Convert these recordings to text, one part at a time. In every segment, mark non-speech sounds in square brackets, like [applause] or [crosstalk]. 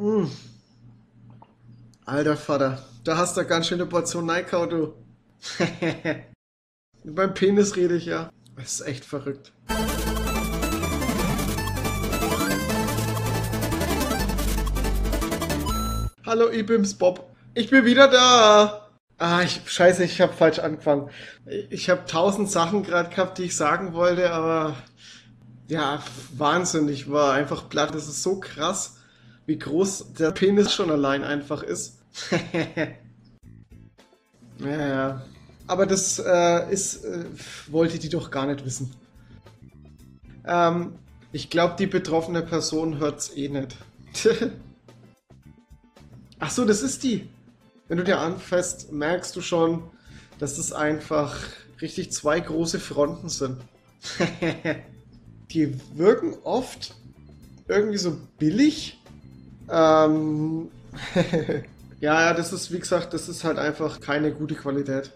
Mm. Alter Vater, da hast du ganz schöne Portion Neikau, du. [laughs] Beim Penis rede ich ja. Das ist echt verrückt. Hallo Ibims Bob. Ich bin wieder da. Ah, ich, scheiße, ich habe falsch angefangen. Ich habe tausend Sachen gerade gehabt, die ich sagen wollte, aber ja, wahnsinnig war einfach platt. Das ist so krass, wie groß der Penis schon allein einfach ist. [laughs] ja, ja. Aber das äh, ist, äh, wollte die doch gar nicht wissen. Ähm, ich glaube, die betroffene Person hört's eh nicht. [laughs] Ach so, das ist die. Wenn du dir anfasst, merkst du schon, dass es einfach richtig zwei große Fronten sind. [laughs] die wirken oft irgendwie so billig. Ähm, [laughs] ja, das ist, wie gesagt, das ist halt einfach keine gute Qualität.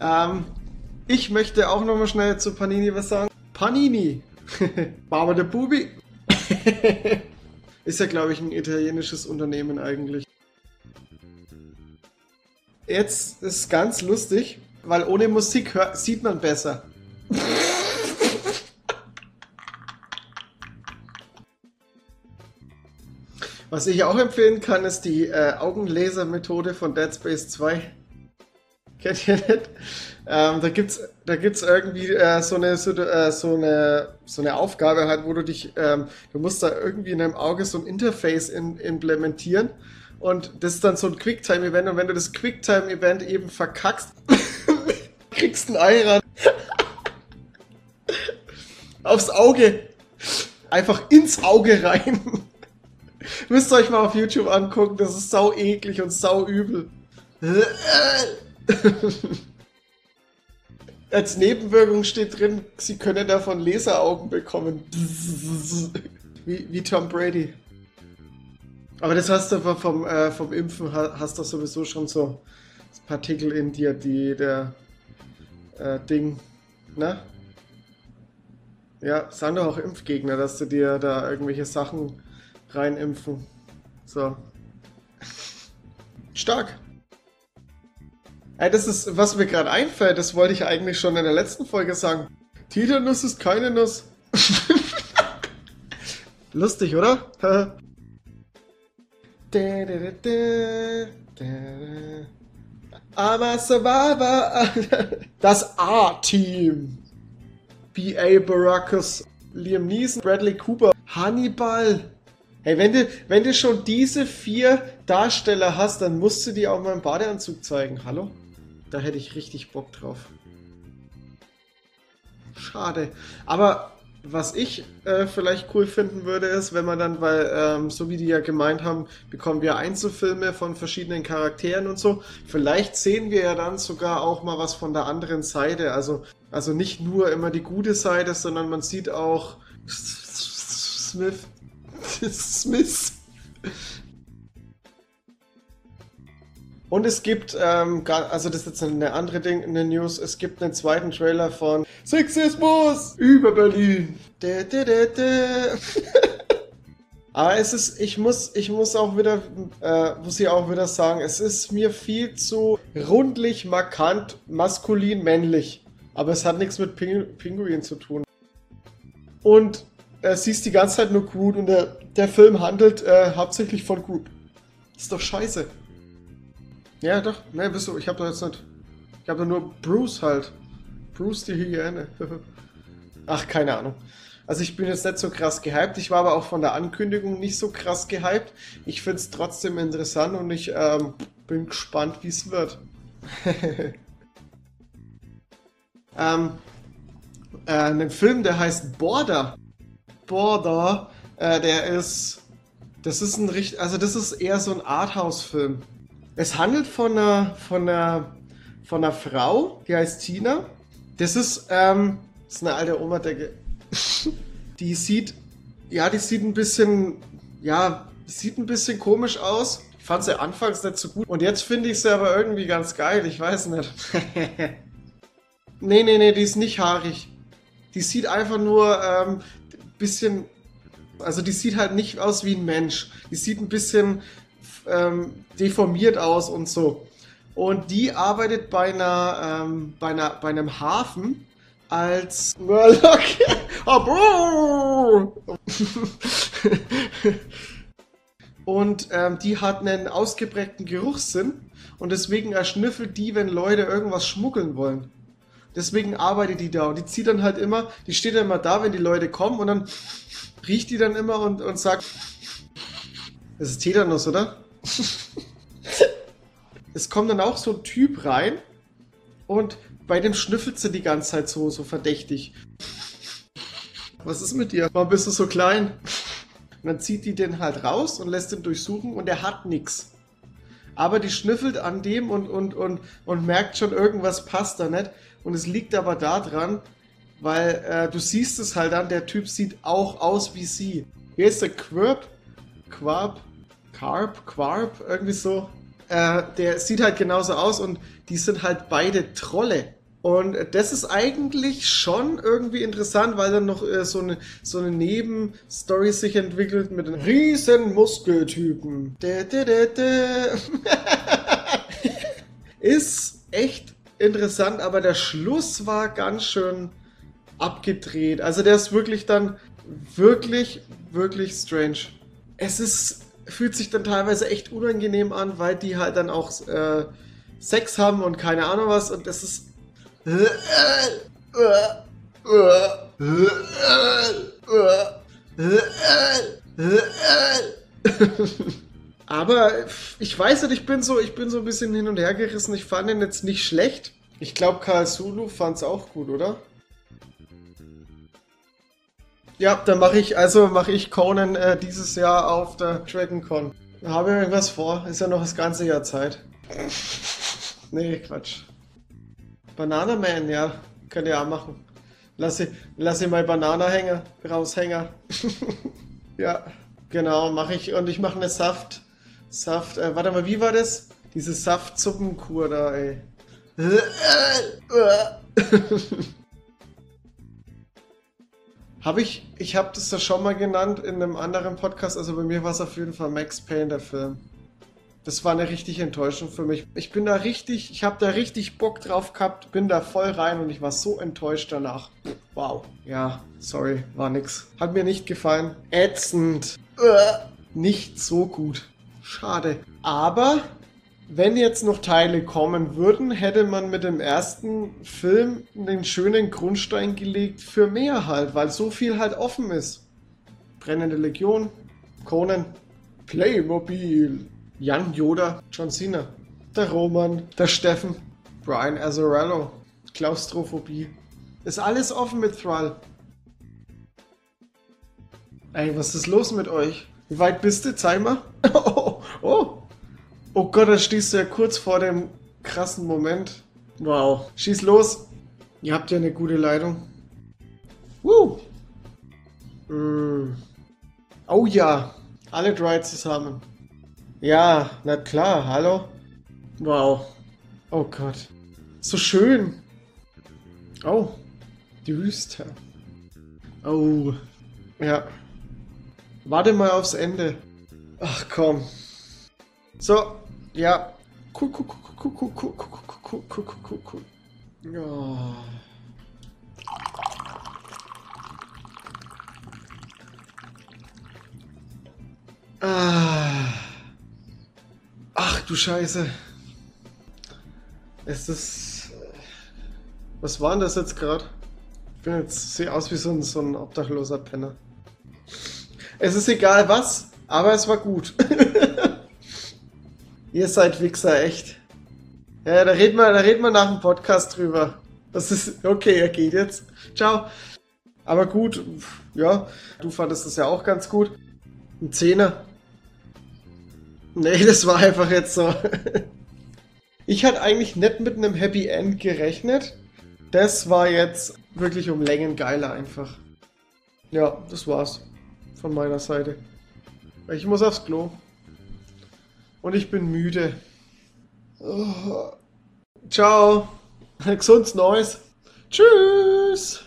Ähm, ich möchte auch nochmal schnell zu Panini was sagen. Panini! [laughs] Barber der Bubi! [laughs] ist ja, glaube ich, ein italienisches Unternehmen eigentlich. Jetzt ist ganz lustig, weil ohne Musik sieht man besser. Was ich auch empfehlen kann, ist die äh, Augenlaser-Methode von Dead Space 2. [laughs] Kennt ihr nicht? Ähm, da gibt's, da gibt's irgendwie äh, so eine so, äh, so eine so eine Aufgabe halt, wo du dich, ähm, du musst da irgendwie in deinem Auge so ein Interface in, implementieren und das ist dann so ein Quicktime-Event und wenn du das Quicktime-Event eben verkackst, [laughs] kriegst ein Ei ran. Aufs Auge. Einfach ins Auge rein. Müsst ihr euch mal auf YouTube angucken, das ist sau eklig und sau übel. [laughs] Als Nebenwirkung steht drin, sie können davon Laseraugen bekommen. Wie, wie Tom Brady. Aber das hast du vom, äh, vom Impfen, hast du sowieso schon so Partikel in dir, die der äh, Ding, ne? Ja, sagen doch auch Impfgegner, dass du dir da irgendwelche Sachen reinimpfen. So. Stark. Ey, das ist, was mir gerade einfällt, das wollte ich eigentlich schon in der letzten Folge sagen. Titanuss ist keine Nuss. [laughs] Lustig, oder? [laughs] [laughs] Das A-Team. B.A. Baracus, Liam Neeson, Bradley Cooper, Hannibal, Hey, wenn du, wenn du schon diese vier Darsteller hast, dann musst du die auch mal im Badeanzug zeigen. Hallo? Da hätte ich richtig Bock drauf. Schade. Aber was ich äh, vielleicht cool finden würde, ist, wenn man dann, weil, ähm, so wie die ja gemeint haben, bekommen wir Einzelfilme von verschiedenen Charakteren und so. Vielleicht sehen wir ja dann sogar auch mal was von der anderen Seite. Also, also nicht nur immer die gute Seite, sondern man sieht auch Smith [laughs] Smith. Und es gibt, ähm, also das ist jetzt eine andere Ding, eine News, es gibt einen zweiten Trailer von Sexismus über Berlin. Da, da, da. Aber es ist, ich muss, ich muss auch wieder, äh, muss ich auch wieder sagen, es ist mir viel zu rundlich, markant, maskulin, männlich. Aber es hat nichts mit Ping Pinguin zu tun. Und äh, siehst die ganze Zeit nur Groot und der, der Film handelt äh, hauptsächlich von Groot. ist doch scheiße. Ja, doch. Ne, bist du. Ich hab doch jetzt nicht. Ich hab doch nur Bruce halt. Bruce die Hyäne. [laughs] Ach, keine Ahnung. Also ich bin jetzt nicht so krass gehypt. Ich war aber auch von der Ankündigung nicht so krass gehypt. Ich finde es trotzdem interessant und ich ähm, bin gespannt, wie es wird. [laughs] ähm, äh, einen Film, der heißt Border. Border, äh, der ist, das ist ein richtig, also das ist eher so ein Arthouse-Film. Es handelt von einer, von einer, von einer Frau, die heißt Tina. Das ist, ähm, das ist eine alte Oma-Decke. [laughs] die sieht, ja, die sieht ein bisschen, ja, sieht ein bisschen komisch aus. Ich fand sie anfangs nicht so gut. Und jetzt finde ich sie aber irgendwie ganz geil. Ich weiß nicht. [laughs] nee, nee, nee, die ist nicht haarig. Die sieht einfach nur ähm, bisschen, Also die sieht halt nicht aus wie ein Mensch. Die sieht ein bisschen ähm, deformiert aus und so. Und die arbeitet bei einer, ähm, bei einer, bei einem Hafen als Murloc. [laughs] [laughs] und ähm, die hat einen ausgeprägten Geruchssinn und deswegen erschnüffelt die, wenn Leute irgendwas schmuggeln wollen. Deswegen arbeitet die da und die zieht dann halt immer, die steht dann immer da, wenn die Leute kommen und dann riecht die dann immer und, und sagt, das ist Tetanus, oder? es kommt dann auch so ein Typ rein und bei dem schnüffelt sie die ganze Zeit so, so verdächtig. Was ist mit dir? Warum bist du so klein? Und dann zieht die den halt raus und lässt ihn durchsuchen und er hat nichts. Aber die schnüffelt an dem und, und, und, und merkt schon, irgendwas passt da nicht. Und es liegt aber daran, weil äh, du siehst es halt an, der Typ sieht auch aus wie sie. Hier ist der Quirp, Quarp, Carp, Quarp, irgendwie so. Äh, der sieht halt genauso aus und die sind halt beide Trolle. Und das ist eigentlich schon irgendwie interessant, weil dann noch äh, so eine, so eine Nebenstory sich entwickelt mit einem riesen Muskeltypen. Dä, dä, dä. [laughs] ist echt interessant, aber der Schluss war ganz schön abgedreht. Also der ist wirklich dann wirklich, wirklich strange. Es ist, fühlt sich dann teilweise echt unangenehm an, weil die halt dann auch äh, Sex haben und keine Ahnung was und das ist [laughs] aber ich weiß nicht, ich bin so, ich bin so ein bisschen hin und her gerissen. Ich fand ihn jetzt nicht schlecht. Ich glaube, Karl Sulu fand es auch gut, oder? Ja, dann mache ich, also mache ich Conan äh, dieses Jahr auf der DragonCon. Habe ich irgendwas vor? Ist ja noch das ganze Jahr Zeit. nee, Quatsch. Banana Man, ja. Könnt ihr auch machen. Lass ich, lass ich mal Banana hängen, raushängen. [laughs] ja, genau, mache ich. Und ich mache eine Saft. Saft, äh, warte mal, wie war das? Diese Saftsuppenkur da, ey. [laughs] habe ich, ich habe das ja schon mal genannt in einem anderen Podcast, also bei mir war es auf jeden Fall Max Payne, der Film. Das war eine richtige Enttäuschung für mich. Ich bin da richtig, ich habe da richtig Bock drauf gehabt, bin da voll rein und ich war so enttäuscht danach. Wow. Ja, sorry, war nix. Hat mir nicht gefallen. Ätzend. Nicht so gut. Schade. Aber wenn jetzt noch Teile kommen würden, hätte man mit dem ersten Film einen schönen Grundstein gelegt für mehr halt, weil so viel halt offen ist. Brennende Legion, Conan, Playmobil, Jan Yoda, John Cena, der Roman, der Steffen, Brian Azzarello, Klaustrophobie. Ist alles offen mit Thrall. Ey, was ist los mit euch? Wie weit bist du? Zeig [laughs] mal. Oh, oh. oh Gott, da stehst du ja kurz vor dem krassen Moment. Wow. Schieß los. Ihr habt ja eine gute Leitung. Woo. Mm. Oh ja. Alle drei zusammen. Ja, na klar, hallo? Wow. Oh Gott. So schön. Oh, die Wüste. Oh, ja. Warte mal aufs Ende. Ach komm. So, ja. Cool, cool, cool, cool, cool, cool, cool, cool, cool, cool, cool. Ja. Ah du Scheiße. Es ist. Was war denn das jetzt gerade? Ich bin jetzt sehe aus wie so ein, so ein obdachloser Penner. Es ist egal was, aber es war gut. [laughs] Ihr seid Wichser, echt. Ja, da reden wir, da reden wir nach dem Podcast drüber. Das ist okay, er geht jetzt. Ciao. Aber gut, ja, du fandest das ja auch ganz gut. Ein Zehner. Nee, das war einfach jetzt so. [laughs] Ich hatte eigentlich nicht mit einem Happy End gerechnet. Das war jetzt wirklich um Längen geiler einfach. Ja, das war's von meiner Seite. Ich muss aufs Klo. Und ich bin müde. Oh. Ciao. Gesundes Neues. Tschüss.